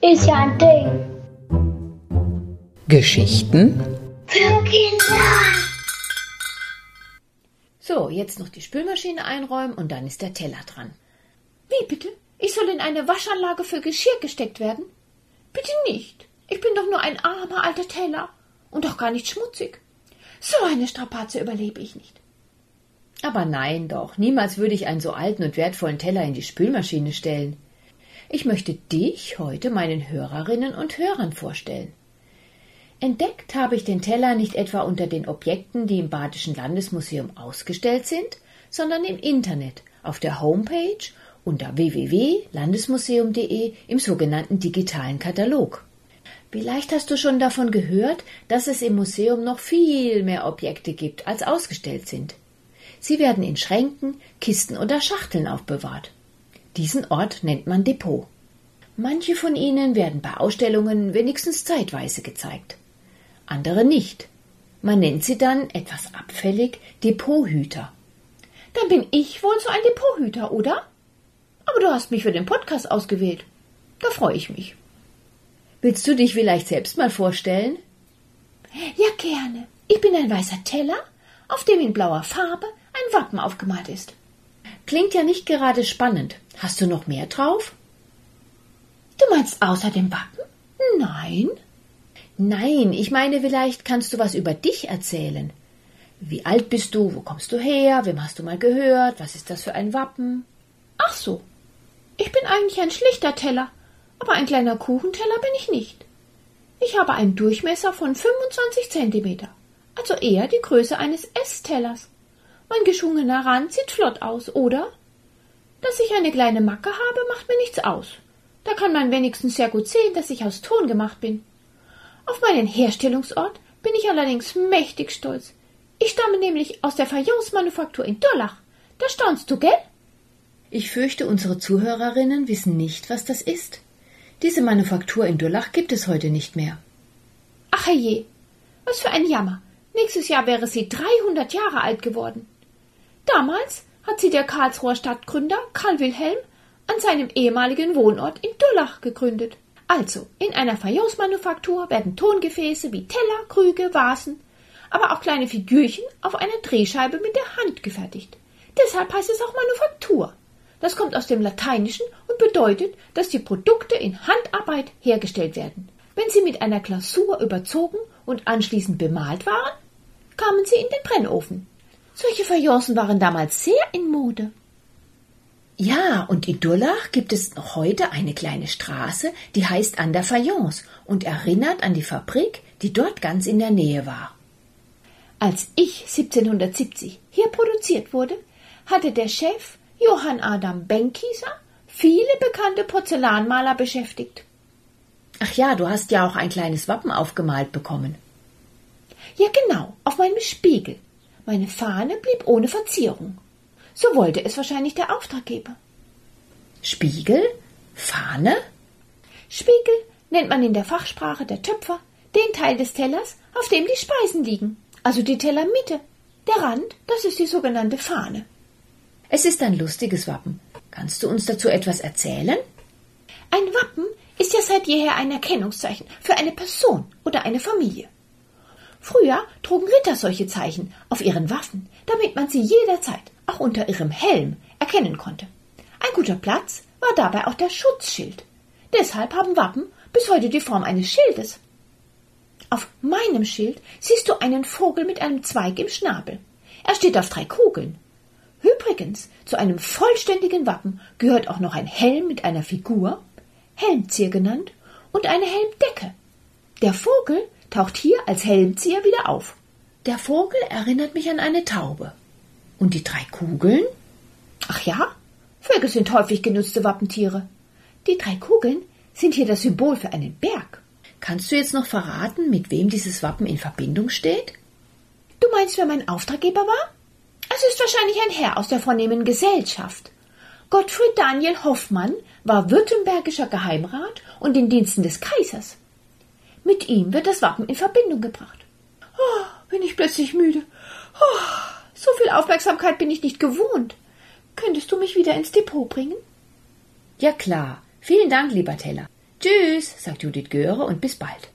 Ist ja ein Ding. Geschichten Für Kinder. So, jetzt noch die Spülmaschine einräumen und dann ist der Teller dran. Wie bitte? Ich soll in eine Waschanlage für Geschirr gesteckt werden? Bitte nicht. Ich bin doch nur ein armer alter Teller und doch gar nicht schmutzig. So eine Strapaze überlebe ich nicht. Aber nein doch, niemals würde ich einen so alten und wertvollen Teller in die Spülmaschine stellen. Ich möchte dich heute meinen Hörerinnen und Hörern vorstellen. Entdeckt habe ich den Teller nicht etwa unter den Objekten, die im Badischen Landesmuseum ausgestellt sind, sondern im Internet, auf der Homepage unter www.landesmuseum.de im sogenannten digitalen Katalog. Vielleicht hast du schon davon gehört, dass es im Museum noch viel mehr Objekte gibt, als ausgestellt sind. Sie werden in Schränken, Kisten oder Schachteln aufbewahrt. Diesen Ort nennt man Depot. Manche von ihnen werden bei Ausstellungen wenigstens zeitweise gezeigt, andere nicht. Man nennt sie dann etwas abfällig Depothüter. Dann bin ich wohl so ein Depothüter, oder? Aber du hast mich für den Podcast ausgewählt. Da freue ich mich. Willst du dich vielleicht selbst mal vorstellen? Ja, gerne. Ich bin ein weißer Teller, auf dem in blauer Farbe Wappen aufgemalt ist. Klingt ja nicht gerade spannend. Hast du noch mehr drauf? Du meinst außer dem Wappen? Nein. Nein, ich meine, vielleicht kannst du was über dich erzählen. Wie alt bist du? Wo kommst du her? Wem hast du mal gehört? Was ist das für ein Wappen? Ach so. Ich bin eigentlich ein schlichter Teller, aber ein kleiner Kuchenteller bin ich nicht. Ich habe einen Durchmesser von 25 Zentimeter, also eher die Größe eines Esstellers. Mein geschwungener Rand sieht flott aus, oder? Dass ich eine kleine Macke habe, macht mir nichts aus. Da kann man wenigstens sehr gut sehen, dass ich aus Ton gemacht bin. Auf meinen Herstellungsort bin ich allerdings mächtig stolz. Ich stamme nämlich aus der Fayence-Manufaktur in Durlach. Da staunst du, gell? Ich fürchte, unsere Zuhörerinnen wissen nicht, was das ist. Diese Manufaktur in Durlach gibt es heute nicht mehr. Ach je, was für ein Jammer. Nächstes Jahr wäre sie 300 Jahre alt geworden. Damals hat sie der Karlsruher Stadtgründer Karl Wilhelm an seinem ehemaligen Wohnort in Durlach gegründet. Also, in einer Fayence-Manufaktur werden Tongefäße wie Teller, Krüge, Vasen, aber auch kleine Figürchen auf einer Drehscheibe mit der Hand gefertigt. Deshalb heißt es auch Manufaktur. Das kommt aus dem Lateinischen und bedeutet, dass die Produkte in Handarbeit hergestellt werden. Wenn sie mit einer Glasur überzogen und anschließend bemalt waren, kamen sie in den Brennofen. Solche Fayencen waren damals sehr in Mode. Ja, und in Durlach gibt es noch heute eine kleine Straße, die heißt an der Fayence und erinnert an die Fabrik, die dort ganz in der Nähe war. Als ich 1770 hier produziert wurde, hatte der Chef Johann Adam Benkieser viele bekannte Porzellanmaler beschäftigt. Ach ja, du hast ja auch ein kleines Wappen aufgemalt bekommen. Ja, genau, auf meinem Spiegel. Meine Fahne blieb ohne Verzierung. So wollte es wahrscheinlich der Auftraggeber. Spiegel? Fahne? Spiegel nennt man in der Fachsprache der Töpfer den Teil des Tellers, auf dem die Speisen liegen, also die Tellermitte. Der Rand, das ist die sogenannte Fahne. Es ist ein lustiges Wappen. Kannst du uns dazu etwas erzählen? Ein Wappen ist ja seit jeher ein Erkennungszeichen für eine Person oder eine Familie. Früher trugen Ritter solche Zeichen auf ihren Waffen, damit man sie jederzeit, auch unter ihrem Helm, erkennen konnte. Ein guter Platz war dabei auch der Schutzschild. Deshalb haben Wappen bis heute die Form eines Schildes. Auf meinem Schild siehst du einen Vogel mit einem Zweig im Schnabel. Er steht auf drei Kugeln. Übrigens, zu einem vollständigen Wappen gehört auch noch ein Helm mit einer Figur, Helmzier genannt, und eine Helmdecke. Der Vogel taucht hier als Helmzieher wieder auf. Der Vogel erinnert mich an eine Taube. Und die drei Kugeln? Ach ja, Vögel sind häufig genutzte Wappentiere. Die drei Kugeln sind hier das Symbol für einen Berg. Kannst du jetzt noch verraten, mit wem dieses Wappen in Verbindung steht? Du meinst, wer mein Auftraggeber war? Es ist wahrscheinlich ein Herr aus der vornehmen Gesellschaft. Gottfried Daniel Hoffmann war württembergischer Geheimrat und in Diensten des Kaisers. Mit ihm wird das Wappen in Verbindung gebracht. Oh, bin ich plötzlich müde. Oh, so viel Aufmerksamkeit bin ich nicht gewohnt. Könntest du mich wieder ins Depot bringen? Ja klar. Vielen Dank, lieber Teller. Tschüss, sagt Judith Göre und bis bald.